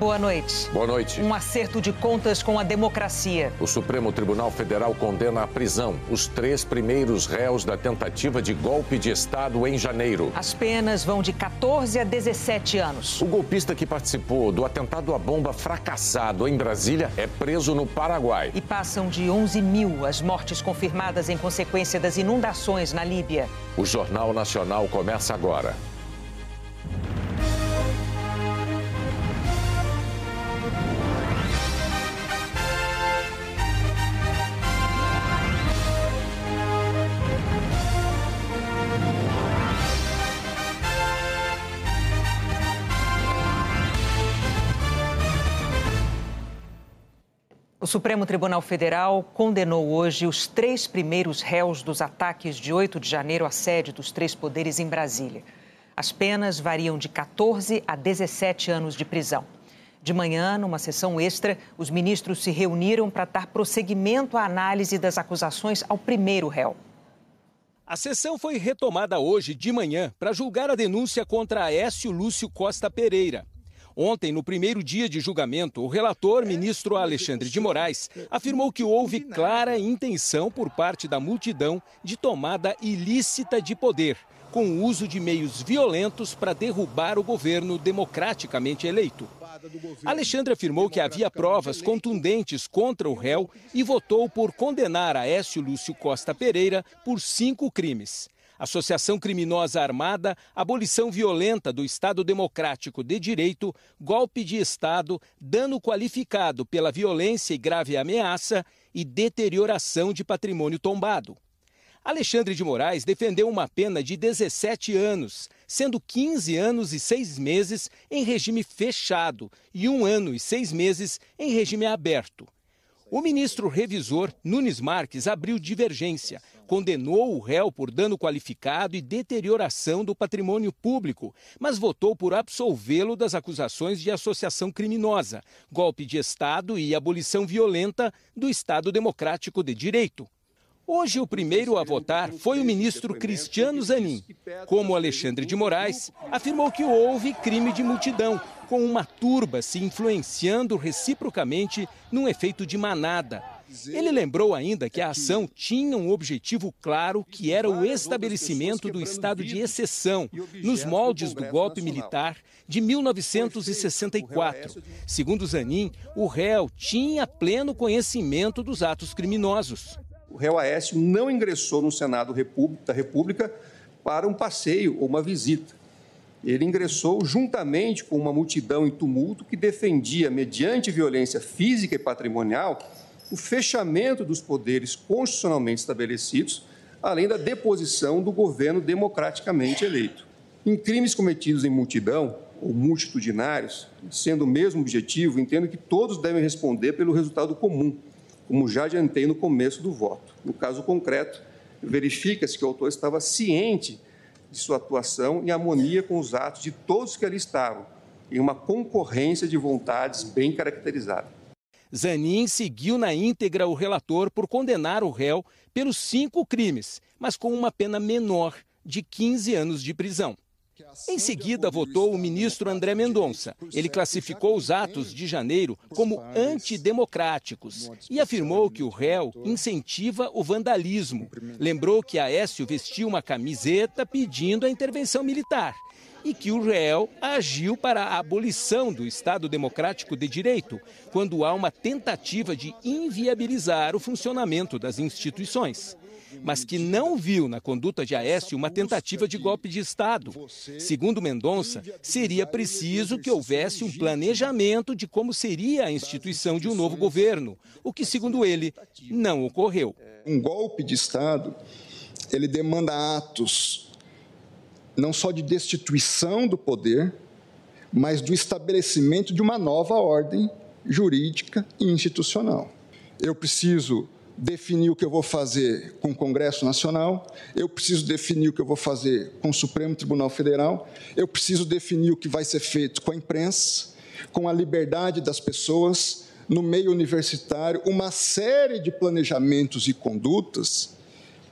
Boa noite. Boa noite. Um acerto de contas com a democracia. O Supremo Tribunal Federal condena à prisão os três primeiros réus da tentativa de golpe de Estado em janeiro. As penas vão de 14 a 17 anos. O golpista que participou do atentado à bomba fracassado em Brasília é preso no Paraguai. E passam de 11 mil as mortes confirmadas em consequência das inundações na Líbia. O Jornal Nacional começa agora. Supremo Tribunal Federal condenou hoje os três primeiros réus dos ataques de 8 de janeiro à sede dos três poderes em Brasília. As penas variam de 14 a 17 anos de prisão. De manhã, numa sessão extra, os ministros se reuniram para dar prosseguimento à análise das acusações ao primeiro réu. A sessão foi retomada hoje de manhã para julgar a denúncia contra Aécio Lúcio Costa Pereira, Ontem, no primeiro dia de julgamento, o relator, ministro Alexandre de Moraes, afirmou que houve clara intenção por parte da multidão de tomada ilícita de poder, com o uso de meios violentos para derrubar o governo democraticamente eleito. Alexandre afirmou que havia provas contundentes contra o réu e votou por condenar Aécio Lúcio Costa Pereira por cinco crimes associação criminosa armada, abolição violenta do Estado Democrático de Direito, golpe de Estado, dano qualificado pela violência e grave ameaça e deterioração de patrimônio tombado. Alexandre de Moraes defendeu uma pena de 17 anos, sendo 15 anos e 6 meses em regime fechado e um ano e seis meses em regime aberto. O ministro revisor Nunes Marques abriu divergência, condenou o réu por dano qualificado e deterioração do patrimônio público, mas votou por absolvê-lo das acusações de associação criminosa, golpe de Estado e abolição violenta do Estado Democrático de Direito. Hoje, o primeiro a votar foi o ministro Cristiano Zanin. Como Alexandre de Moraes, afirmou que houve crime de multidão, com uma turba se influenciando reciprocamente num efeito de manada. Ele lembrou ainda que a ação tinha um objetivo claro, que era o estabelecimento do estado de exceção, nos moldes do golpe militar de 1964. Segundo Zanin, o réu tinha pleno conhecimento dos atos criminosos o réu Aécio não ingressou no Senado da República para um passeio ou uma visita. Ele ingressou juntamente com uma multidão em tumulto que defendia, mediante violência física e patrimonial, o fechamento dos poderes constitucionalmente estabelecidos, além da deposição do governo democraticamente eleito. Em crimes cometidos em multidão ou multitudinários, sendo o mesmo objetivo, entendo que todos devem responder pelo resultado comum como já adiantei no começo do voto. No caso concreto, verifica-se que o autor estava ciente de sua atuação em harmonia com os atos de todos que ali estavam, em uma concorrência de vontades bem caracterizada. Zanin seguiu na íntegra o relator por condenar o réu pelos cinco crimes, mas com uma pena menor de 15 anos de prisão. Em seguida, votou o ministro André Mendonça. Ele classificou os atos de janeiro como antidemocráticos e afirmou que o réu incentiva o vandalismo. Lembrou que Aécio vestiu uma camiseta pedindo a intervenção militar e que o réu agiu para a abolição do Estado Democrático de Direito, quando há uma tentativa de inviabilizar o funcionamento das instituições mas que não viu na conduta de Aécio uma tentativa de golpe de Estado. Segundo Mendonça, seria preciso que houvesse um planejamento de como seria a instituição de um novo governo, o que, segundo ele, não ocorreu. Um golpe de Estado, ele demanda atos não só de destituição do poder, mas do estabelecimento de uma nova ordem jurídica e institucional. Eu preciso definir o que eu vou fazer com o Congresso Nacional, eu preciso definir o que eu vou fazer com o Supremo Tribunal Federal, eu preciso definir o que vai ser feito com a imprensa, com a liberdade das pessoas, no meio universitário, uma série de planejamentos e condutas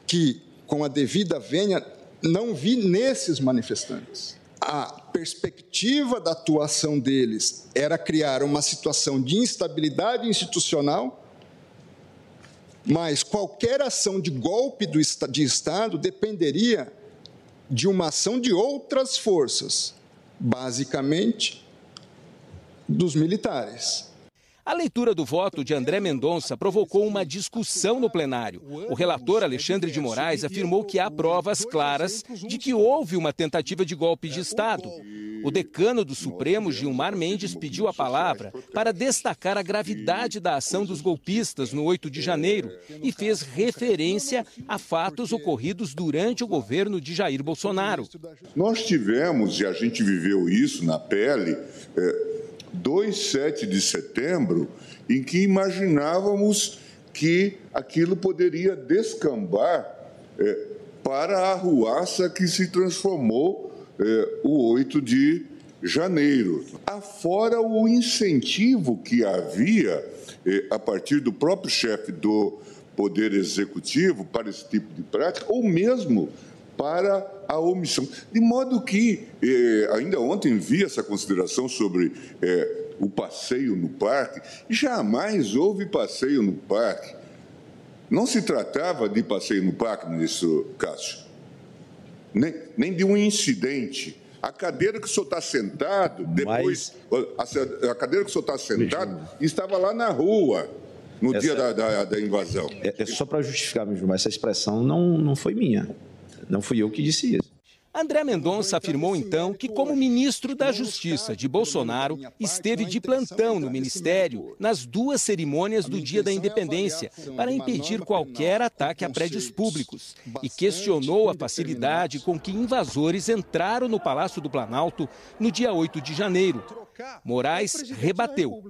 que, com a devida vênia, não vi nesses manifestantes. a perspectiva da atuação deles era criar uma situação de instabilidade institucional, mas qualquer ação de golpe do, de Estado dependeria de uma ação de outras forças, basicamente dos militares. A leitura do voto de André Mendonça provocou uma discussão no plenário. O relator Alexandre de Moraes afirmou que há provas claras de que houve uma tentativa de golpe de Estado. O decano do Supremo, Gilmar Mendes, pediu a palavra para destacar a gravidade da ação dos golpistas no 8 de janeiro e fez referência a fatos ocorridos durante o governo de Jair Bolsonaro. Nós tivemos, e a gente viveu isso na pele, é 2, 7 de setembro, em que imaginávamos que aquilo poderia descambar é, para a arruaça que se transformou é, o 8 de janeiro. Afora o incentivo que havia é, a partir do próprio chefe do Poder Executivo para esse tipo de prática, ou mesmo para a omissão. De modo que, eh, ainda ontem vi essa consideração sobre eh, o passeio no parque. Jamais houve passeio no parque. Não se tratava de passeio no parque, ministro Cássio, nem, nem de um incidente. A cadeira que o senhor está sentado, depois. Mas... A, a, cadeira que o senhor está sentado estava lá na rua no essa... dia da, da, da invasão. É, é só para justificar mesmo, mas essa expressão não, não foi minha. Não fui eu que disse isso. André Mendonça afirmou então que, como ministro da Justiça de Bolsonaro, esteve de plantão no ministério nas duas cerimônias do Dia da Independência para impedir qualquer ataque a prédios públicos e questionou a facilidade com que invasores entraram no Palácio do Planalto no dia 8 de janeiro. Moraes rebateu.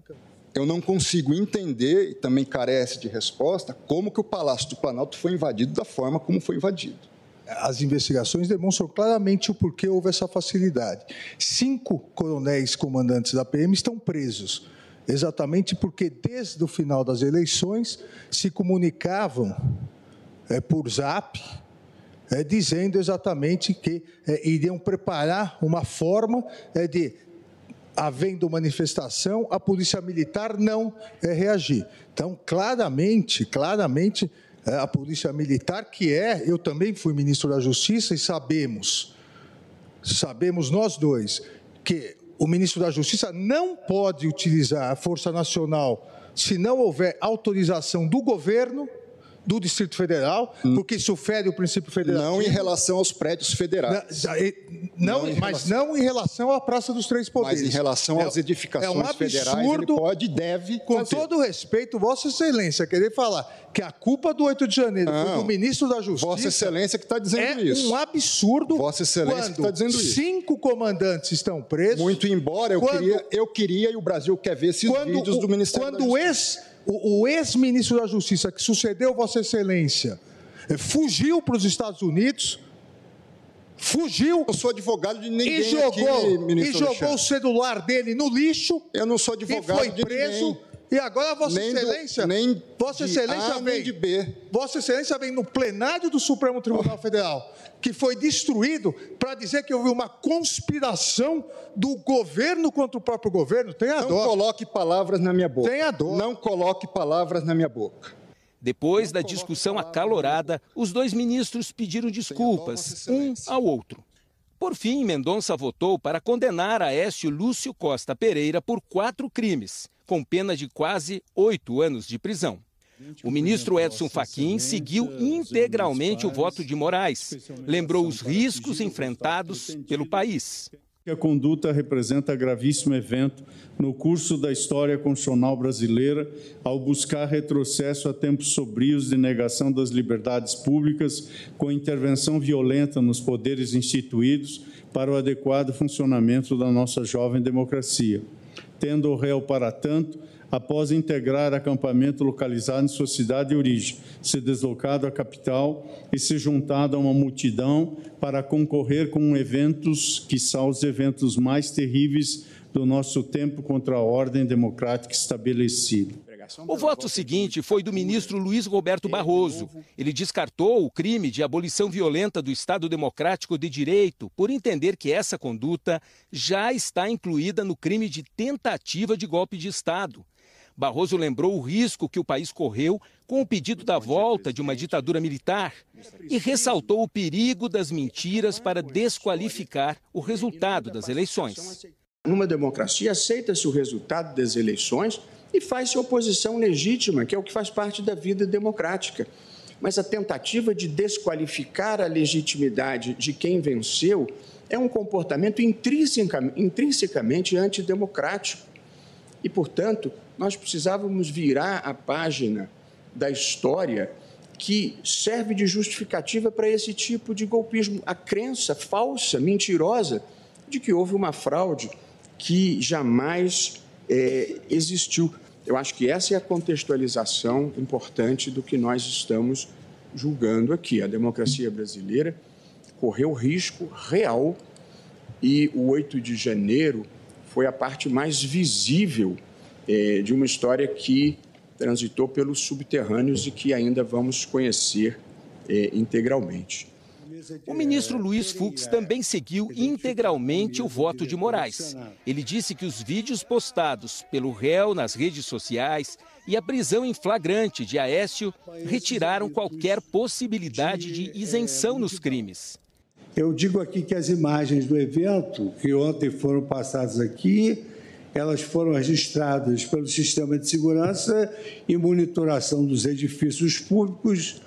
Eu não consigo entender, e também carece de resposta, como que o Palácio do Planalto foi invadido da forma como foi invadido as investigações demonstram claramente o porquê houve essa facilidade. Cinco coronéis comandantes da PM estão presos, exatamente porque desde o final das eleições se comunicavam é, por zap, é, dizendo exatamente que é, iriam preparar uma forma é, de, havendo manifestação, a polícia militar não é, reagir. Então, claramente, claramente a Polícia Militar, que é, eu também fui ministro da Justiça e sabemos, sabemos nós dois, que o ministro da Justiça não pode utilizar a Força Nacional se não houver autorização do governo do Distrito Federal, hum. porque isso fere o princípio federal. Não em relação aos prédios federais. Não, não mas relação... não em relação à Praça dos Três Poderes. Mas em relação é, às edificações é um absurdo, federais, ele pode e deve Com todo respeito, Vossa Excelência, querer falar que a culpa do 8 de janeiro não, foi do ministro da Justiça... Vossa Excelência que está dizendo é isso. É um absurdo Vossa Excelência que está dizendo isso. cinco comandantes estão presos... Muito embora, eu, quando, queria, eu queria e o Brasil quer ver esses vídeos do Ministério quando da Justiça. Quando o, o ex-ministro da Justiça, que sucedeu Vossa Excelência, eh, fugiu para os Estados Unidos, fugiu. Eu sou advogado de ninguém. E jogou, aqui, e jogou o celular dele no lixo. Eu não sou advogado e foi preso. Ninguém. E agora Vossa nem Excelência, do, nem Vossa Excelência A, vem, de B. Vossa Excelência vem no plenário do Supremo Tribunal. Federal, que foi destruído para dizer que houve uma conspiração do governo contra o próprio governo. Tenha Não. Não coloque palavras na minha boca. Tenha dó. Não coloque palavras na minha boca. Depois da discussão acalorada, os dois ministros pediram desculpas, um ao outro. Por fim, Mendonça votou para condenar Aécio Lúcio Costa Pereira por quatro crimes, com pena de quase oito anos de prisão. O ministro Edson Fachin seguiu integralmente o voto de Moraes, lembrou os riscos enfrentados pelo país. A conduta representa gravíssimo evento no curso da história constitucional brasileira ao buscar retrocesso a tempos sombrios de negação das liberdades públicas com intervenção violenta nos poderes instituídos para o adequado funcionamento da nossa jovem democracia. Tendo o réu para tanto após integrar acampamento localizado em sua cidade de origem, se deslocado à capital e se juntado a uma multidão para concorrer com eventos que são os eventos mais terríveis do nosso tempo contra a ordem democrática estabelecida. O voto seguinte foi do ministro Luiz Roberto Barroso. Ele descartou o crime de abolição violenta do Estado Democrático de Direito por entender que essa conduta já está incluída no crime de tentativa de golpe de Estado. Barroso lembrou o risco que o país correu com o pedido da volta de uma ditadura militar e ressaltou o perigo das mentiras para desqualificar o resultado das eleições. Numa democracia, aceita-se o resultado das eleições e faz-se oposição legítima, que é o que faz parte da vida democrática. Mas a tentativa de desqualificar a legitimidade de quem venceu é um comportamento intrinsecamente antidemocrático. E, portanto, nós precisávamos virar a página da história que serve de justificativa para esse tipo de golpismo. A crença falsa, mentirosa, de que houve uma fraude que jamais é, existiu. Eu acho que essa é a contextualização importante do que nós estamos julgando aqui. A democracia brasileira correu risco real e o 8 de janeiro foi a parte mais visível é, de uma história que transitou pelos subterrâneos e que ainda vamos conhecer é, integralmente. O ministro Luiz Fux também seguiu integralmente o voto de Moraes. Ele disse que os vídeos postados pelo réu nas redes sociais e a prisão em flagrante de Aécio retiraram qualquer possibilidade de isenção nos crimes. Eu digo aqui que as imagens do evento, que ontem foram passadas aqui, elas foram registradas pelo sistema de segurança e monitoração dos edifícios públicos.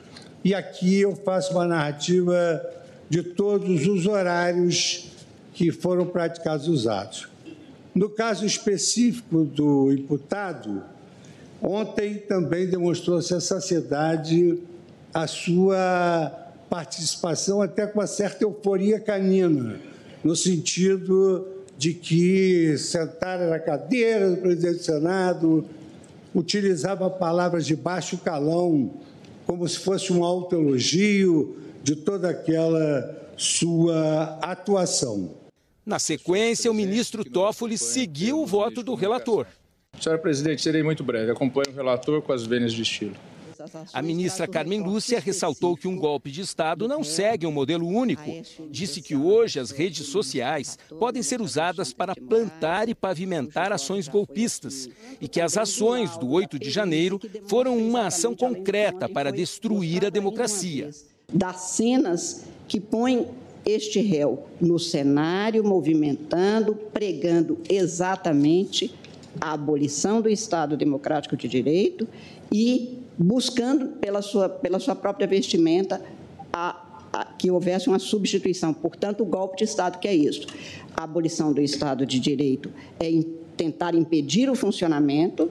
E aqui eu faço uma narrativa de todos os horários que foram praticados os atos. No caso específico do imputado, ontem também demonstrou-se a saciedade a sua participação até com uma certa euforia canina, no sentido de que sentara na cadeira do presidente do Senado, utilizava palavras de baixo calão, como se fosse um autoelogio de toda aquela sua atuação. Na sequência, o ministro Toffoli seguiu o voto do relator. Senhora presidente, serei muito breve. Acompanho o relator com as vênias de estilo. A ministra Carmen Lúcia ressaltou que um golpe de Estado não segue um modelo único. Disse que hoje as redes sociais podem ser usadas para plantar e pavimentar ações golpistas e que as ações do 8 de janeiro foram uma ação concreta para destruir a democracia. Das cenas que põem este réu no cenário, movimentando, pregando exatamente a abolição do Estado Democrático de Direito e buscando pela sua, pela sua própria vestimenta a, a, que houvesse uma substituição. Portanto, o golpe de Estado que é isso. A abolição do Estado de Direito é tentar impedir o funcionamento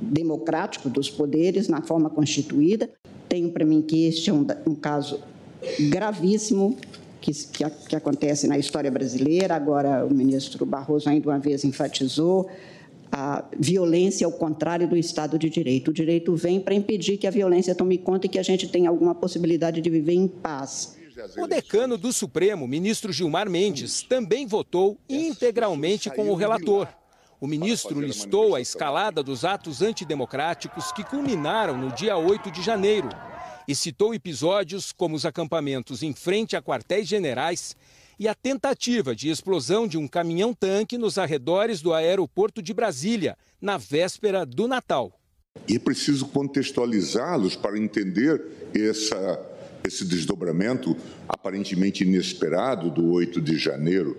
democrático dos poderes na forma constituída. Tenho para mim que este é um, um caso gravíssimo que, que, que acontece na história brasileira. Agora, o ministro Barroso ainda uma vez enfatizou a violência ao contrário do Estado de Direito. O direito vem para impedir que a violência tome conta e que a gente tenha alguma possibilidade de viver em paz. O decano do Supremo, ministro Gilmar Mendes, também votou integralmente com o relator. O ministro listou a escalada dos atos antidemocráticos que culminaram no dia 8 de janeiro e citou episódios como os acampamentos em frente a quartéis generais e a tentativa de explosão de um caminhão-tanque nos arredores do aeroporto de Brasília, na véspera do Natal. E é preciso contextualizá-los para entender essa, esse desdobramento aparentemente inesperado do 8 de janeiro.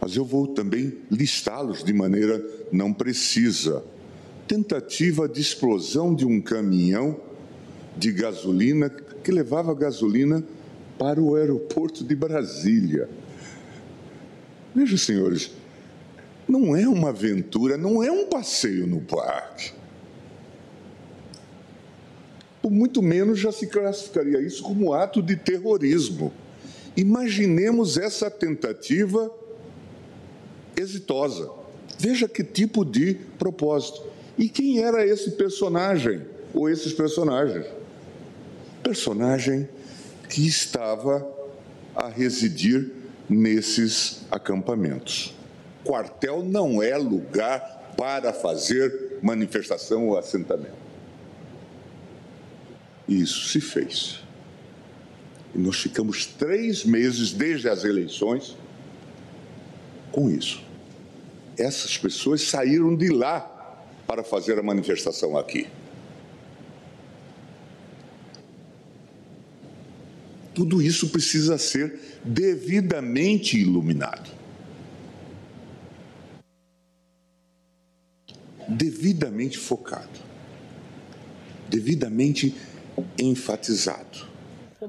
Mas eu vou também listá-los de maneira não precisa. Tentativa de explosão de um caminhão de gasolina que levava gasolina para o aeroporto de Brasília. Veja, senhores, não é uma aventura, não é um passeio no parque. Por muito menos já se classificaria isso como ato de terrorismo. Imaginemos essa tentativa exitosa. Veja que tipo de propósito. E quem era esse personagem ou esses personagens? Personagem que estava a residir nesses acampamentos. Quartel não é lugar para fazer manifestação ou assentamento. E isso se fez. E nós ficamos três meses desde as eleições com isso. Essas pessoas saíram de lá para fazer a manifestação aqui. Tudo isso precisa ser devidamente iluminado. Devidamente focado. Devidamente enfatizado.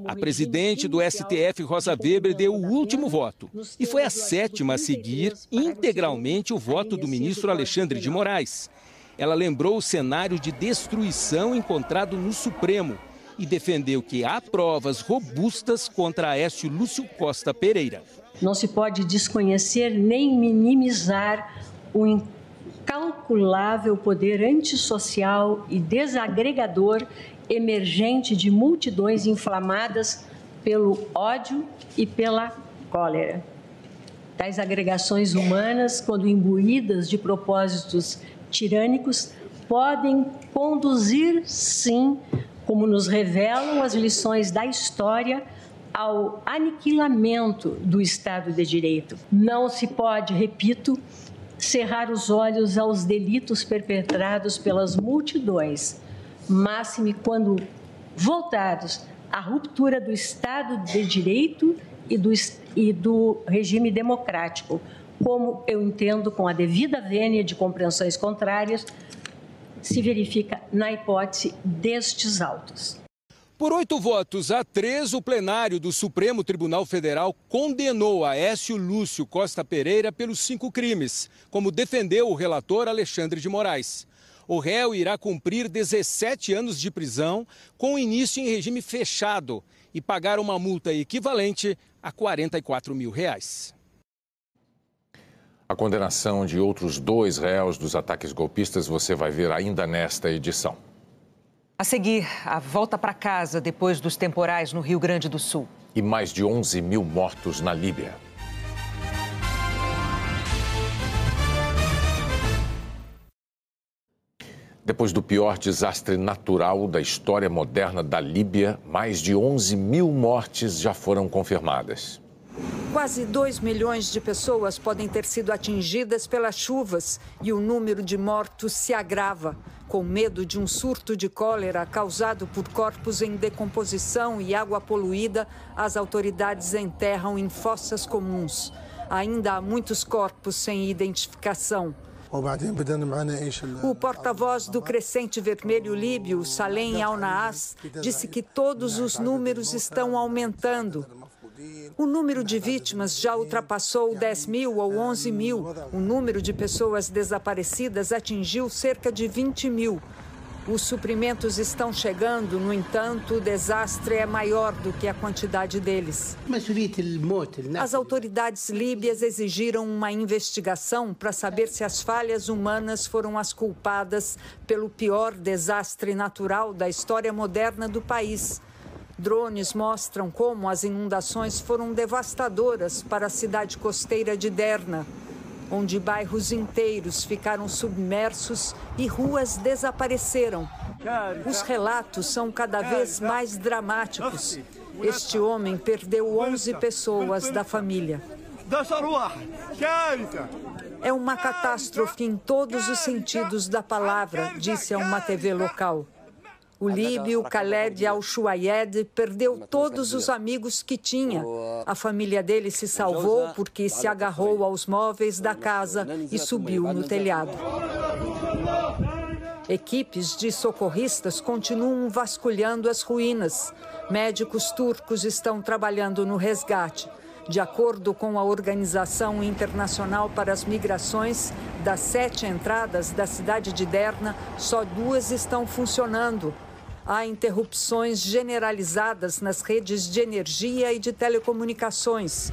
A presidente do STF, Rosa Weber, deu o último voto e foi a sétima a seguir integralmente o voto do ministro Alexandre de Moraes. Ela lembrou o cenário de destruição encontrado no Supremo e defendeu que há provas robustas contra Aécio Lúcio Costa Pereira. Não se pode desconhecer nem minimizar o incalculável poder antissocial e desagregador emergente de multidões inflamadas pelo ódio e pela cólera. Tais agregações humanas, quando imbuídas de propósitos tirânicos, podem conduzir, sim, como nos revelam as lições da história, ao aniquilamento do Estado de Direito. Não se pode, repito, cerrar os olhos aos delitos perpetrados pelas multidões máxime quando voltados à ruptura do Estado de Direito e do, e do regime democrático, como eu entendo, com a devida vênia de compreensões contrárias, se verifica na hipótese destes autos. Por oito votos a três, o plenário do Supremo Tribunal Federal condenou Aécio Lúcio Costa Pereira pelos cinco crimes, como defendeu o relator Alexandre de Moraes. O réu irá cumprir 17 anos de prisão, com início em regime fechado, e pagar uma multa equivalente a 44 mil reais. A condenação de outros dois réus dos ataques golpistas você vai ver ainda nesta edição. A seguir, a volta para casa depois dos temporais no Rio Grande do Sul. E mais de 11 mil mortos na Líbia. Depois do pior desastre natural da história moderna da Líbia, mais de 11 mil mortes já foram confirmadas. Quase 2 milhões de pessoas podem ter sido atingidas pelas chuvas e o número de mortos se agrava. Com medo de um surto de cólera causado por corpos em decomposição e água poluída, as autoridades enterram em fossas comuns. Ainda há muitos corpos sem identificação. O porta-voz do Crescente Vermelho Líbio, Salem Al-Naas, disse que todos os números estão aumentando. O número de vítimas já ultrapassou 10 mil ou 11 mil. O número de pessoas desaparecidas atingiu cerca de 20 mil. Os suprimentos estão chegando, no entanto, o desastre é maior do que a quantidade deles. As autoridades líbias exigiram uma investigação para saber se as falhas humanas foram as culpadas pelo pior desastre natural da história moderna do país. Drones mostram como as inundações foram devastadoras para a cidade costeira de Derna onde bairros inteiros ficaram submersos e ruas desapareceram. Os relatos são cada vez mais dramáticos. Este homem perdeu 11 pessoas da família. É uma catástrofe em todos os sentidos da palavra, disse a uma TV local. O líbio Khaled Al-Shuayed perdeu todos os amigos que tinha. A família dele se salvou porque se agarrou aos móveis da casa e subiu no telhado. Equipes de socorristas continuam vasculhando as ruínas. Médicos turcos estão trabalhando no resgate. De acordo com a Organização Internacional para as Migrações, das sete entradas da cidade de Derna, só duas estão funcionando há interrupções generalizadas nas redes de energia e de telecomunicações.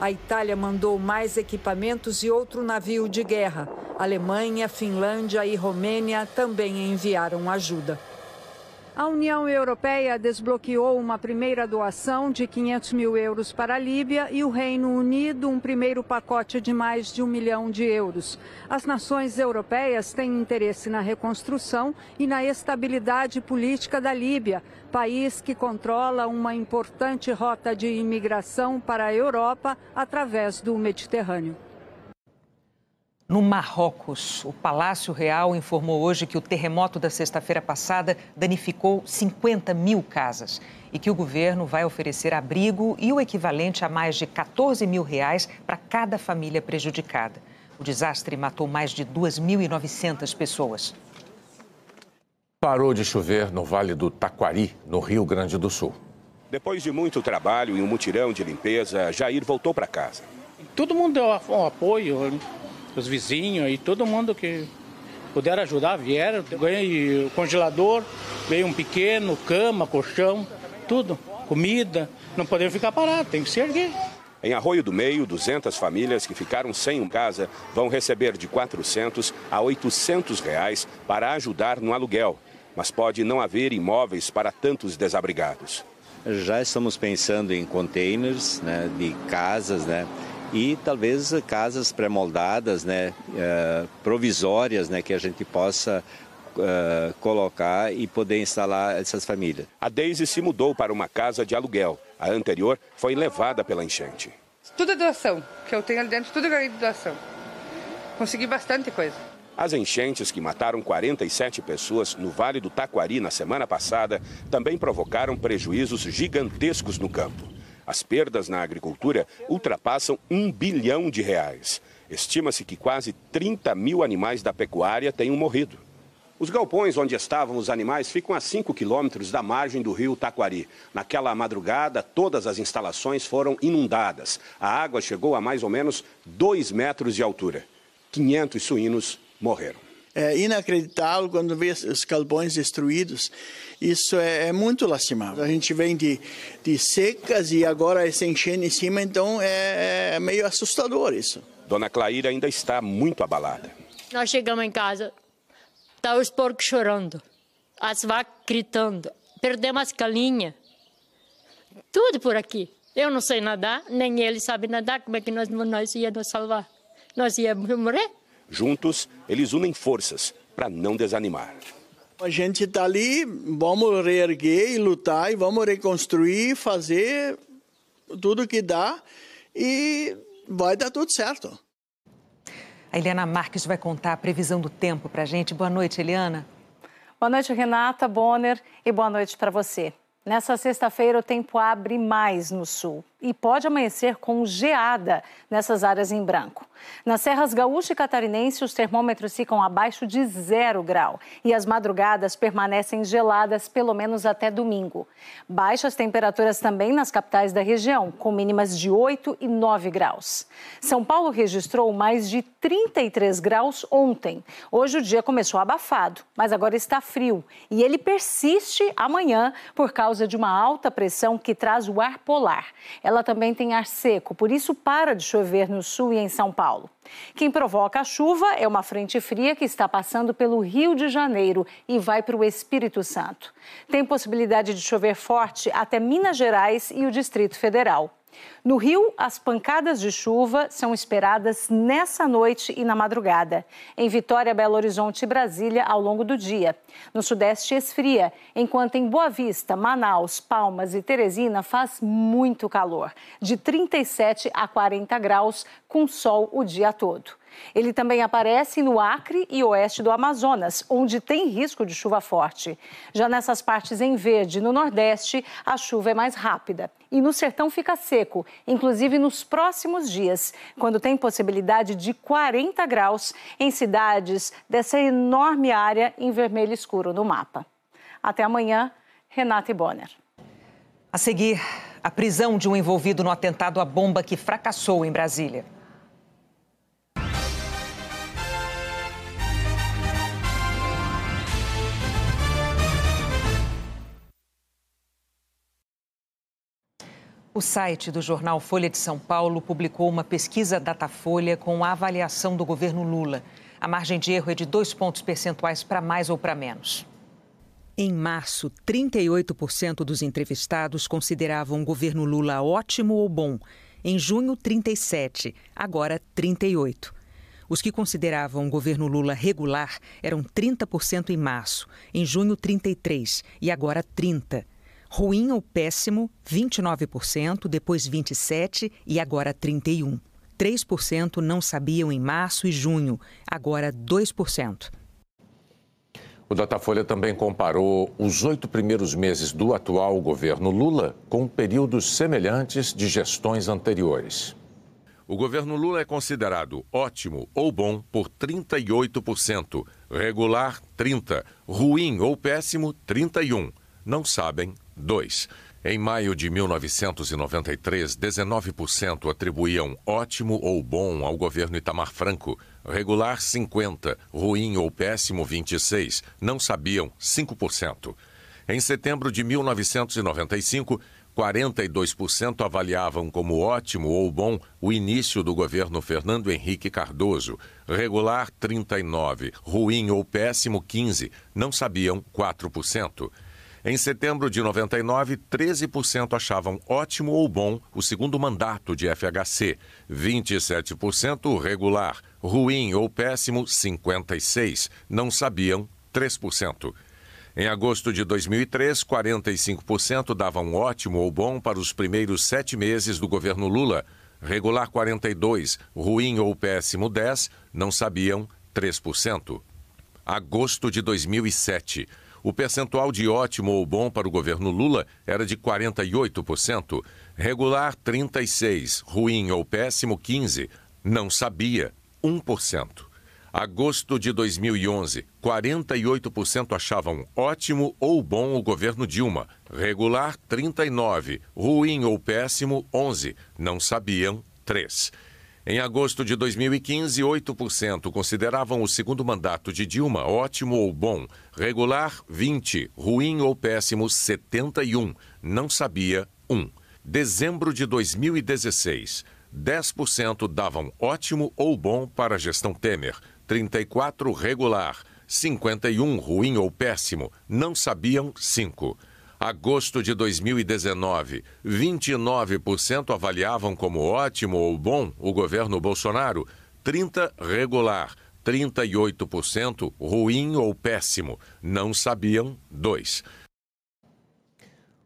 A Itália mandou mais equipamentos e outro navio de guerra. Alemanha, Finlândia e Romênia também enviaram ajuda. A União Europeia desbloqueou uma primeira doação de 500 mil euros para a Líbia e o Reino Unido um primeiro pacote de mais de um milhão de euros. As nações europeias têm interesse na reconstrução e na estabilidade política da Líbia, país que controla uma importante rota de imigração para a Europa através do Mediterrâneo. No Marrocos, o Palácio Real informou hoje que o terremoto da sexta-feira passada danificou 50 mil casas e que o governo vai oferecer abrigo e o equivalente a mais de 14 mil reais para cada família prejudicada. O desastre matou mais de 2.900 pessoas. Parou de chover no Vale do Taquari, no Rio Grande do Sul. Depois de muito trabalho e um mutirão de limpeza, Jair voltou para casa. Todo mundo deu um apoio, os vizinhos e todo mundo que puder ajudar vieram. Ganhei congelador, veio um pequeno, cama, colchão, tudo. Comida. Não podemos ficar parados, tem que se erguer. Em Arroio do Meio, 200 famílias que ficaram sem casa vão receber de 400 a 800 reais para ajudar no aluguel. Mas pode não haver imóveis para tantos desabrigados. Já estamos pensando em containers né, de casas, né? E talvez casas pré-moldadas, né, uh, provisórias, né, que a gente possa uh, colocar e poder instalar essas famílias. A Daisy se mudou para uma casa de aluguel. A anterior foi levada pela enchente. Tudo é doação, que eu tenho ali dentro, tudo é de doação. Consegui bastante coisa. As enchentes que mataram 47 pessoas no Vale do Taquari na semana passada também provocaram prejuízos gigantescos no campo. As perdas na agricultura ultrapassam um bilhão de reais. Estima-se que quase 30 mil animais da pecuária tenham morrido. Os galpões onde estavam os animais ficam a 5 quilômetros da margem do rio Taquari. Naquela madrugada, todas as instalações foram inundadas. A água chegou a mais ou menos 2 metros de altura. 500 suínos morreram. É inacreditável quando vê os galpões destruídos. Isso é, é, muito lastimável. A gente vem de, de secas e agora esse enchendo em cima, então é, é meio assustador isso. Dona Claíra ainda está muito abalada. Nós chegamos em casa, tá os porcos chorando, as vacas gritando, perdemos as galinhas, tudo por aqui. Eu não sei nadar, nem ele sabe nadar, como é que nós, nós íamos salvar? Nós íamos morrer? Juntos, eles unem forças para não desanimar. A gente está ali, vamos reerguer e lutar e vamos reconstruir, fazer tudo que dá e vai dar tudo certo. A Eliana Marques vai contar a previsão do tempo para a gente. Boa noite, Eliana. Boa noite, Renata Bonner, e boa noite para você. Nessa sexta-feira, o tempo abre mais no sul e pode amanhecer com geada nessas áreas em branco. Nas serras gaúcha e catarinense, os termômetros ficam abaixo de zero grau e as madrugadas permanecem geladas pelo menos até domingo. Baixas temperaturas também nas capitais da região, com mínimas de 8 e 9 graus. São Paulo registrou mais de 33 graus ontem. Hoje o dia começou abafado, mas agora está frio e ele persiste amanhã por causa de uma alta pressão que traz o ar polar ela também tem ar seco, por isso para de chover no sul e em São Paulo. Quem provoca a chuva é uma frente fria que está passando pelo Rio de Janeiro e vai para o Espírito Santo. Tem possibilidade de chover forte até Minas Gerais e o Distrito Federal. No Rio, as pancadas de chuva são esperadas nessa noite e na madrugada. Em Vitória, Belo Horizonte e Brasília, ao longo do dia. No Sudeste, esfria, enquanto em Boa Vista, Manaus, Palmas e Teresina faz muito calor, de 37 a 40 graus, com sol o dia todo. Ele também aparece no Acre e oeste do Amazonas, onde tem risco de chuva forte. Já nessas partes em verde, no Nordeste, a chuva é mais rápida. E no sertão fica seco, inclusive nos próximos dias, quando tem possibilidade de 40 graus em cidades dessa enorme área em vermelho escuro no mapa. Até amanhã, Renata Bonner. A seguir, a prisão de um envolvido no atentado à bomba que fracassou em Brasília. O site do jornal Folha de São Paulo publicou uma pesquisa Datafolha com a avaliação do governo Lula. A margem de erro é de dois pontos percentuais para mais ou para menos. Em março, 38% dos entrevistados consideravam o governo Lula ótimo ou bom. Em junho, 37%, agora 38%. Os que consideravam o governo Lula regular eram 30% em março, em junho, 33% e agora 30%. Ruim ou péssimo, 29%, depois 27% e agora 31%. 3% não sabiam em março e junho, agora 2%. O Datafolha também comparou os oito primeiros meses do atual governo Lula com períodos semelhantes de gestões anteriores. O governo Lula é considerado ótimo ou bom por 38%, regular 30%, ruim ou péssimo 31%, não sabem 2%. Em maio de 1993, 19% atribuíam ótimo ou bom ao governo Itamar Franco, regular 50%, ruim ou péssimo 26%, não sabiam 5%. Em setembro de 1995, 42% avaliavam como ótimo ou bom o início do governo Fernando Henrique Cardoso, regular 39%, ruim ou péssimo 15%, não sabiam 4%. Em setembro de 99, 13% achavam ótimo ou bom o segundo mandato de FHC, 27% regular, ruim ou péssimo 56%, não sabiam 3%. Em agosto de 2003, 45% davam ótimo ou bom para os primeiros sete meses do governo Lula, regular 42%, ruim ou péssimo 10%, não sabiam 3%. Agosto de 2007, o percentual de ótimo ou bom para o governo Lula era de 48%, regular 36%, ruim ou péssimo 15%, não sabia 1%. Agosto de 2011, 48% achavam ótimo ou bom o governo Dilma, regular 39%, ruim ou péssimo 11%, não sabiam 3%. Em agosto de 2015, 8% consideravam o segundo mandato de Dilma ótimo ou bom, regular 20, ruim ou péssimo 71, não sabia 1. Dezembro de 2016, 10% davam ótimo ou bom para a gestão Temer, 34 regular, 51 ruim ou péssimo, não sabiam 5. Agosto de 2019, 29% avaliavam como ótimo ou bom o governo Bolsonaro, 30% regular, 38% ruim ou péssimo. Não sabiam 2%.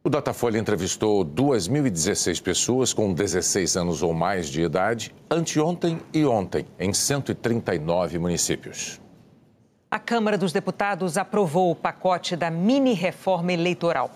O Datafolha entrevistou 2.016 pessoas com 16 anos ou mais de idade anteontem e ontem, em 139 municípios. A Câmara dos Deputados aprovou o pacote da mini-reforma eleitoral.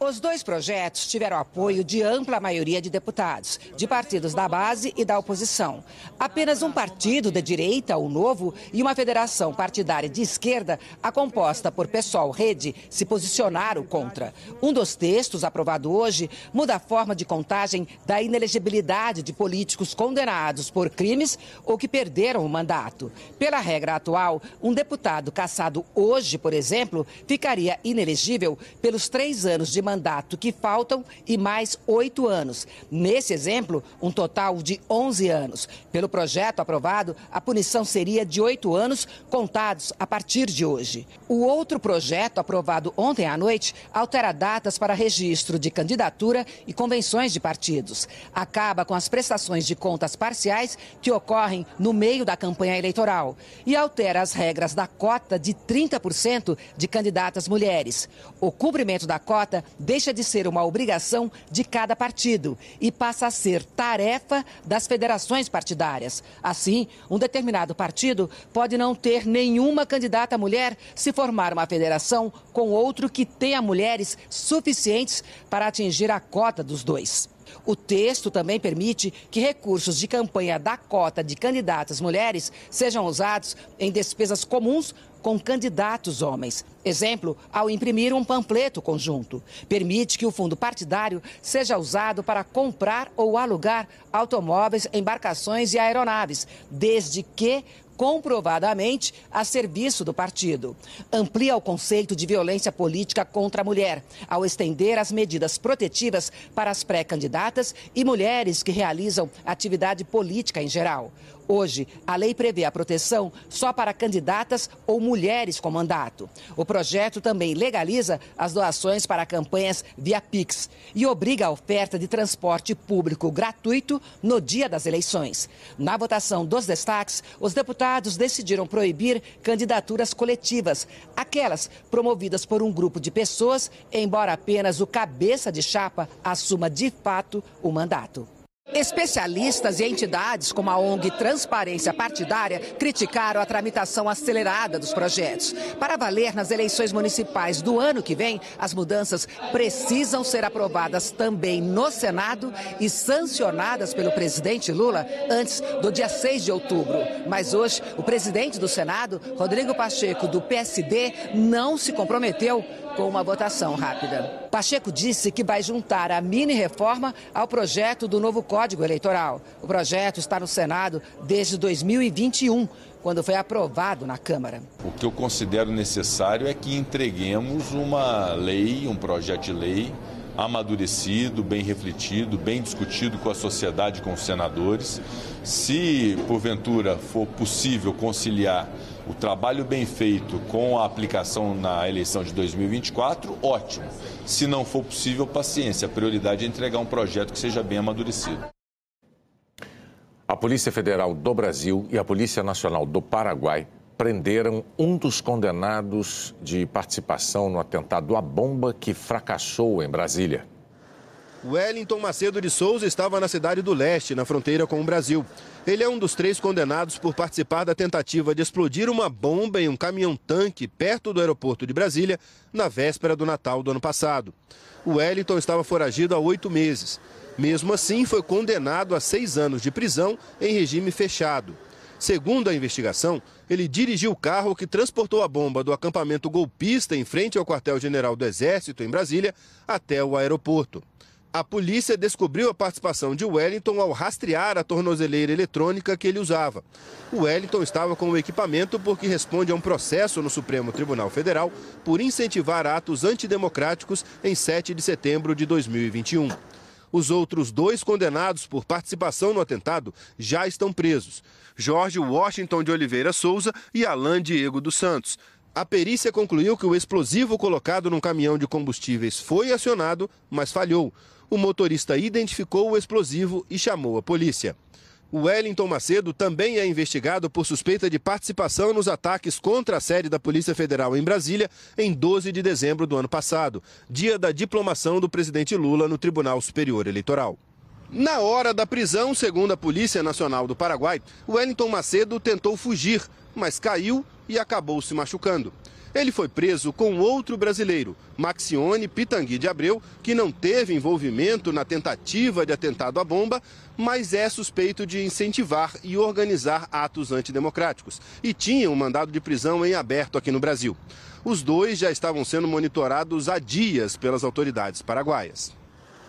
Os dois projetos tiveram apoio de ampla maioria de deputados, de partidos da base e da oposição. Apenas um partido de direita, o Novo, e uma federação partidária de esquerda, a composta por PSOL Rede, se posicionaram contra. Um dos textos, aprovado hoje, muda a forma de contagem da inelegibilidade de políticos condenados por crimes ou que perderam o mandato. Pela regra atual, um deputado caçado hoje, por exemplo, ficaria inelegível pelos três três anos de mandato que faltam e mais oito anos. Nesse exemplo, um total de 11 anos. Pelo projeto aprovado, a punição seria de oito anos, contados a partir de hoje. O outro projeto, aprovado ontem à noite, altera datas para registro de candidatura e convenções de partidos. Acaba com as prestações de contas parciais que ocorrem no meio da campanha eleitoral. E altera as regras da cota de 30% de candidatas mulheres. O cumprimento da cota deixa de ser uma obrigação de cada partido e passa a ser tarefa das federações partidárias. Assim, um determinado partido pode não ter nenhuma candidata mulher se formar uma federação com outro que tenha mulheres suficientes para atingir a cota dos dois. O texto também permite que recursos de campanha da cota de candidatas mulheres sejam usados em despesas comuns com candidatos homens. Exemplo, ao imprimir um panfleto conjunto. Permite que o fundo partidário seja usado para comprar ou alugar automóveis, embarcações e aeronaves, desde que comprovadamente a serviço do partido. Amplia o conceito de violência política contra a mulher, ao estender as medidas protetivas para as pré-candidatas e mulheres que realizam atividade política em geral. Hoje, a lei prevê a proteção só para candidatas ou mulheres com mandato. O projeto também legaliza as doações para campanhas via Pix e obriga a oferta de transporte público gratuito no dia das eleições. Na votação dos destaques, os deputados decidiram proibir candidaturas coletivas, aquelas promovidas por um grupo de pessoas, embora apenas o cabeça de chapa assuma de fato o mandato. Especialistas e entidades como a ONG Transparência Partidária criticaram a tramitação acelerada dos projetos. Para valer nas eleições municipais do ano que vem, as mudanças precisam ser aprovadas também no Senado e sancionadas pelo presidente Lula antes do dia 6 de outubro. Mas hoje, o presidente do Senado, Rodrigo Pacheco, do PSD, não se comprometeu com uma votação rápida. Pacheco disse que vai juntar a mini-reforma ao projeto do novo Código Eleitoral. O projeto está no Senado desde 2021, quando foi aprovado na Câmara. O que eu considero necessário é que entreguemos uma lei, um projeto de lei amadurecido, bem refletido, bem discutido com a sociedade, com os senadores. Se porventura for possível conciliar o trabalho bem feito com a aplicação na eleição de 2024, ótimo. Se não for possível, paciência. A prioridade é entregar um projeto que seja bem amadurecido. A Polícia Federal do Brasil e a Polícia Nacional do Paraguai prenderam um dos condenados de participação no atentado à bomba que fracassou em Brasília. Wellington Macedo de Souza estava na cidade do leste, na fronteira com o Brasil. Ele é um dos três condenados por participar da tentativa de explodir uma bomba em um caminhão-tanque perto do aeroporto de Brasília na véspera do Natal do ano passado. O Wellington estava foragido há oito meses. Mesmo assim, foi condenado a seis anos de prisão em regime fechado. Segundo a investigação, ele dirigiu o carro que transportou a bomba do acampamento golpista em frente ao quartel-general do Exército, em Brasília, até o aeroporto. A polícia descobriu a participação de Wellington ao rastrear a tornozeleira eletrônica que ele usava. O Wellington estava com o equipamento porque responde a um processo no Supremo Tribunal Federal por incentivar atos antidemocráticos em 7 de setembro de 2021. Os outros dois condenados por participação no atentado já estão presos: Jorge Washington de Oliveira Souza e Alain Diego dos Santos. A perícia concluiu que o explosivo colocado num caminhão de combustíveis foi acionado, mas falhou o motorista identificou o explosivo e chamou a polícia. O Wellington Macedo também é investigado por suspeita de participação nos ataques contra a sede da Polícia Federal em Brasília em 12 de dezembro do ano passado, dia da diplomação do presidente Lula no Tribunal Superior Eleitoral. Na hora da prisão, segundo a Polícia Nacional do Paraguai, Wellington Macedo tentou fugir, mas caiu e acabou se machucando. Ele foi preso com outro brasileiro, Maxione Pitangui de Abreu, que não teve envolvimento na tentativa de atentado à bomba, mas é suspeito de incentivar e organizar atos antidemocráticos e tinha um mandado de prisão em aberto aqui no Brasil. Os dois já estavam sendo monitorados há dias pelas autoridades paraguaias.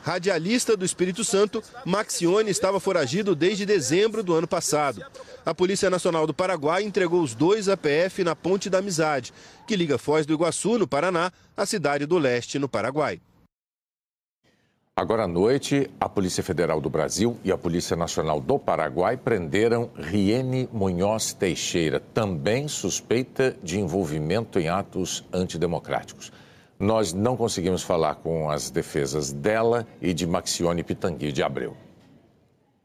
Radialista do Espírito Santo, Maxione estava foragido desde dezembro do ano passado. A Polícia Nacional do Paraguai entregou os dois APF na Ponte da Amizade, que liga Foz do Iguaçu, no Paraná, à cidade do Leste, no Paraguai. Agora à noite, a Polícia Federal do Brasil e a Polícia Nacional do Paraguai prenderam Riene Munhoz Teixeira, também suspeita de envolvimento em atos antidemocráticos. Nós não conseguimos falar com as defesas dela e de Maxione Pitangui de Abreu.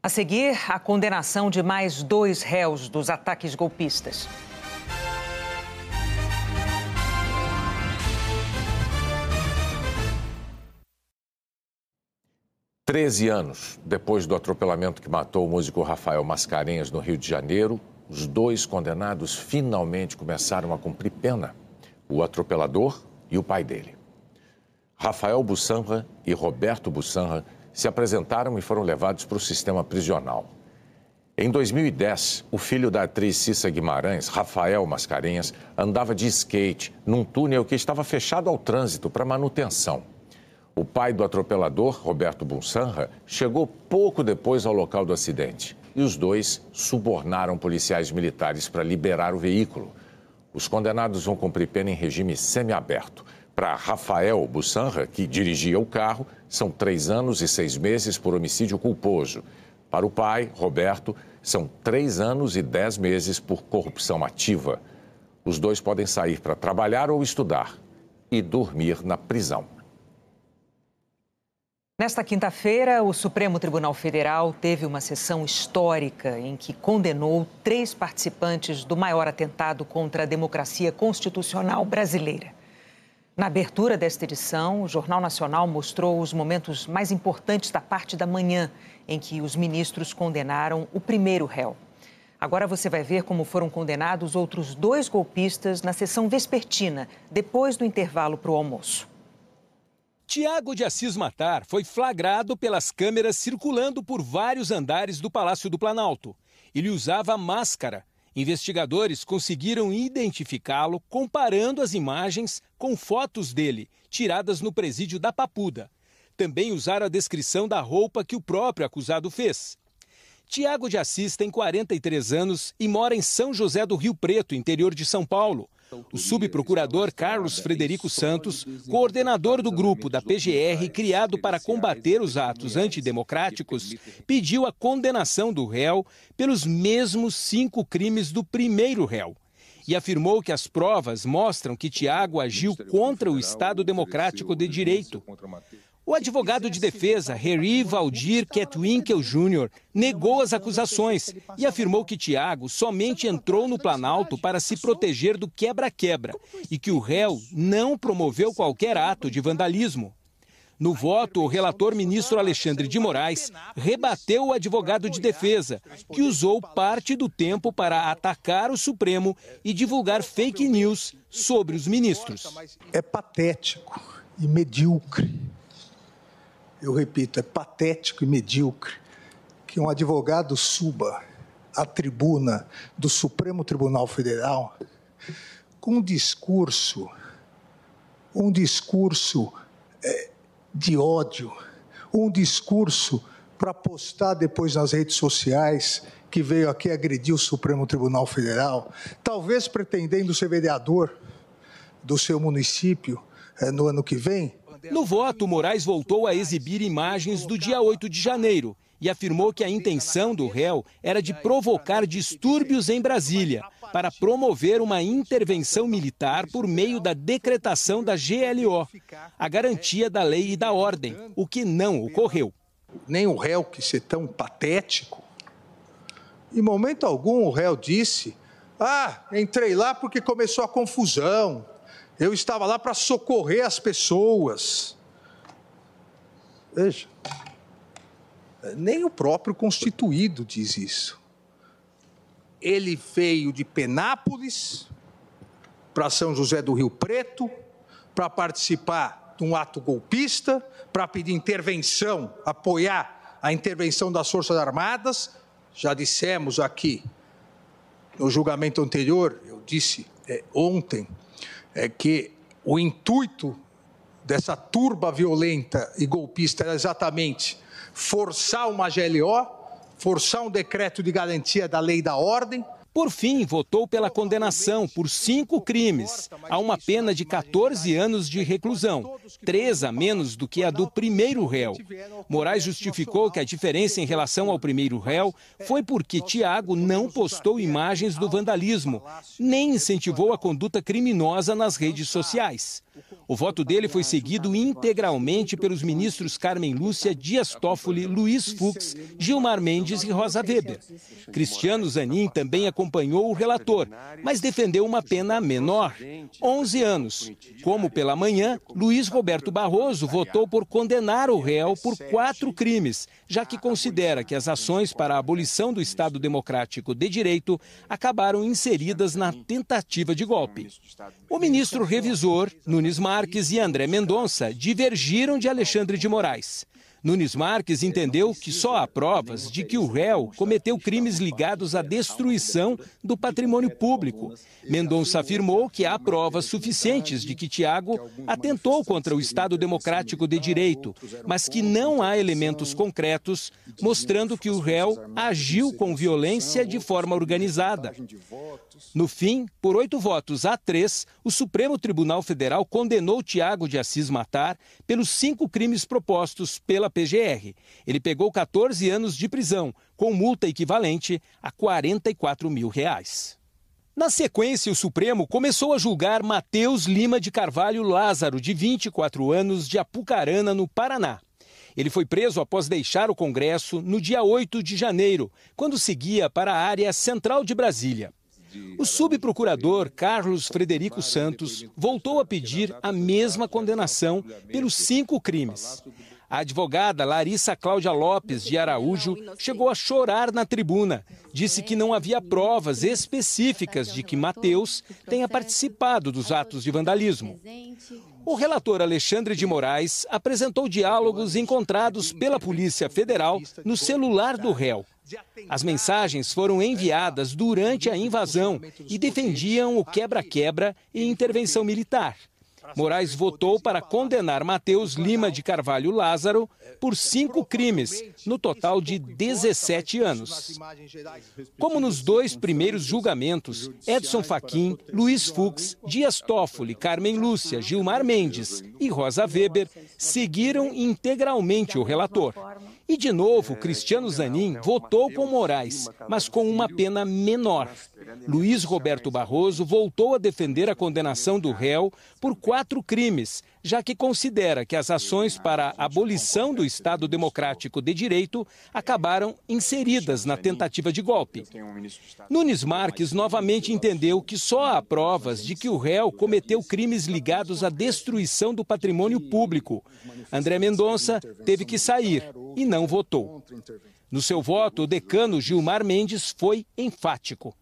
A seguir, a condenação de mais dois réus dos ataques golpistas. Treze anos depois do atropelamento que matou o músico Rafael Mascarenhas no Rio de Janeiro, os dois condenados finalmente começaram a cumprir pena. O atropelador e o pai dele. Rafael Bussanra e Roberto Bussanra se apresentaram e foram levados para o sistema prisional. Em 2010, o filho da atriz Cissa Guimarães, Rafael Mascarenhas, andava de skate num túnel que estava fechado ao trânsito para manutenção. O pai do atropelador, Roberto Bussanra, chegou pouco depois ao local do acidente e os dois subornaram policiais militares para liberar o veículo. Os condenados vão cumprir pena em regime semiaberto. Para Rafael Bussanra, que dirigia o carro, são três anos e seis meses por homicídio culposo. Para o pai, Roberto, são três anos e dez meses por corrupção ativa. Os dois podem sair para trabalhar ou estudar e dormir na prisão. Nesta quinta-feira, o Supremo Tribunal Federal teve uma sessão histórica em que condenou três participantes do maior atentado contra a democracia constitucional brasileira. Na abertura desta edição, o Jornal Nacional mostrou os momentos mais importantes da parte da manhã em que os ministros condenaram o primeiro réu. Agora você vai ver como foram condenados outros dois golpistas na sessão vespertina, depois do intervalo para o almoço. Tiago de Assis Matar foi flagrado pelas câmeras circulando por vários andares do Palácio do Planalto. Ele usava máscara. Investigadores conseguiram identificá-lo comparando as imagens com fotos dele, tiradas no presídio da Papuda. Também usaram a descrição da roupa que o próprio acusado fez. Tiago de Assis tem 43 anos e mora em São José do Rio Preto, interior de São Paulo. O subprocurador Carlos Frederico Santos, coordenador do grupo da PGR criado para combater os atos antidemocráticos, pediu a condenação do réu pelos mesmos cinco crimes do primeiro réu e afirmou que as provas mostram que Tiago agiu contra o Estado Democrático de Direito. O advogado de defesa, Harry Valdir Ketwinkel Jr., negou as acusações e afirmou que Tiago somente entrou no Planalto para se proteger do quebra-quebra e que o réu não promoveu qualquer ato de vandalismo. No voto, o relator ministro Alexandre de Moraes rebateu o advogado de defesa, que usou parte do tempo para atacar o Supremo e divulgar fake news sobre os ministros. É patético e medíocre eu repito, é patético e medíocre que um advogado suba à tribuna do Supremo Tribunal Federal com um discurso, um discurso é, de ódio, um discurso para postar depois nas redes sociais que veio aqui agredir o Supremo Tribunal Federal, talvez pretendendo ser vereador do seu município é, no ano que vem, no voto, Moraes voltou a exibir imagens do dia 8 de janeiro e afirmou que a intenção do réu era de provocar distúrbios em Brasília para promover uma intervenção militar por meio da decretação da GLO, a garantia da lei e da ordem, o que não ocorreu. Nem o réu que ser tão patético. Em momento algum o réu disse: "Ah, entrei lá porque começou a confusão. Eu estava lá para socorrer as pessoas. Veja, nem o próprio constituído diz isso. Ele veio de Penápolis para São José do Rio Preto para participar de um ato golpista, para pedir intervenção, apoiar a intervenção das Forças Armadas. Já dissemos aqui no julgamento anterior, eu disse é, ontem, é que o intuito dessa turba violenta e golpista era exatamente forçar uma GLO, forçar um decreto de garantia da lei da ordem, por fim, votou pela condenação por cinco crimes a uma pena de 14 anos de reclusão, três a menos do que a do primeiro réu. Moraes justificou que a diferença em relação ao primeiro réu foi porque Tiago não postou imagens do vandalismo, nem incentivou a conduta criminosa nas redes sociais. O voto dele foi seguido integralmente pelos ministros Carmen Lúcia, Dias Toffoli, Luiz Fux, Gilmar Mendes e Rosa Weber. Cristiano Zanin também acompanhou o relator, mas defendeu uma pena menor, 11 anos. Como pela manhã, Luiz Roberto Barroso votou por condenar o réu por quatro crimes, já que considera que as ações para a abolição do Estado Democrático de Direito acabaram inseridas na tentativa de golpe. O ministro revisor, Nunes Marques e André Mendonça, divergiram de Alexandre de Moraes. Nunes Marques entendeu que só há provas de que o réu cometeu crimes ligados à destruição do patrimônio público. Mendonça afirmou que há provas suficientes de que Tiago atentou contra o Estado Democrático de Direito, mas que não há elementos concretos mostrando que o réu agiu com violência de forma organizada. No fim, por oito votos a três, o Supremo Tribunal Federal condenou Tiago de Assis Matar pelos cinco crimes propostos pela PGR. Ele pegou 14 anos de prisão, com multa equivalente a 44 mil reais. Na sequência, o Supremo começou a julgar Matheus Lima de Carvalho Lázaro, de 24 anos, de Apucarana, no Paraná. Ele foi preso após deixar o Congresso no dia 8 de janeiro, quando seguia para a área central de Brasília. O subprocurador Carlos Frederico Santos voltou a pedir a mesma condenação pelos cinco crimes. A advogada Larissa Cláudia Lopes de Araújo chegou a chorar na tribuna. Disse que não havia provas específicas de que Mateus tenha participado dos atos de vandalismo. O relator Alexandre de Moraes apresentou diálogos encontrados pela Polícia Federal no celular do réu. As mensagens foram enviadas durante a invasão e defendiam o quebra-quebra e intervenção militar. Moraes votou para condenar Matheus Lima de Carvalho Lázaro por cinco crimes, no total de 17 anos. Como nos dois primeiros julgamentos, Edson Fachin, Luiz Fux, Dias Toffoli, Carmen Lúcia, Gilmar Mendes e Rosa Weber seguiram integralmente o relator. E, de novo, Cristiano Zanin votou com Moraes, mas com uma pena menor. Luiz Roberto Barroso voltou a defender a condenação do réu por quatro crimes, já que considera que as ações para a abolição do Estado Democrático de Direito acabaram inseridas na tentativa de golpe. Nunes Marques novamente entendeu que só há provas de que o réu cometeu crimes ligados à destruição do patrimônio público. André Mendonça teve que sair e não votou. No seu voto, o decano Gilmar Mendes foi enfático.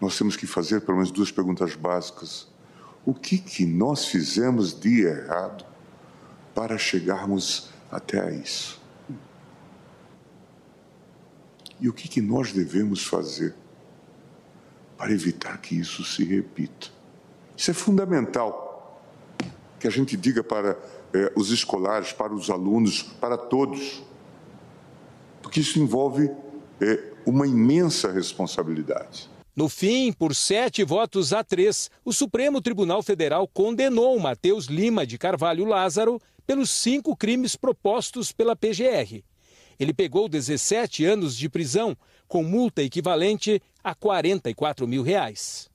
Nós temos que fazer pelo menos duas perguntas básicas o que, que nós fizemos de errado para chegarmos até isso? E o que, que nós devemos fazer para evitar que isso se repita? Isso é fundamental que a gente diga para eh, os escolares, para os alunos, para todos, porque isso envolve eh, uma imensa responsabilidade. No fim, por sete votos a três, o Supremo Tribunal Federal condenou Matheus Lima de Carvalho Lázaro pelos cinco crimes propostos pela PGR. Ele pegou 17 anos de prisão, com multa equivalente a 44 mil reais.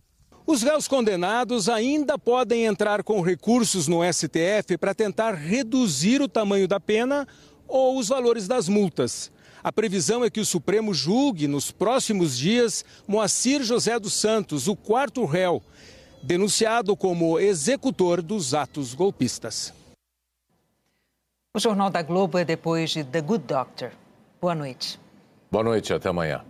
Os réus condenados ainda podem entrar com recursos no STF para tentar reduzir o tamanho da pena ou os valores das multas. A previsão é que o Supremo julgue nos próximos dias Moacir José dos Santos, o quarto réu, denunciado como executor dos atos golpistas. O Jornal da Globo é depois de The Good Doctor. Boa noite. Boa noite, até amanhã.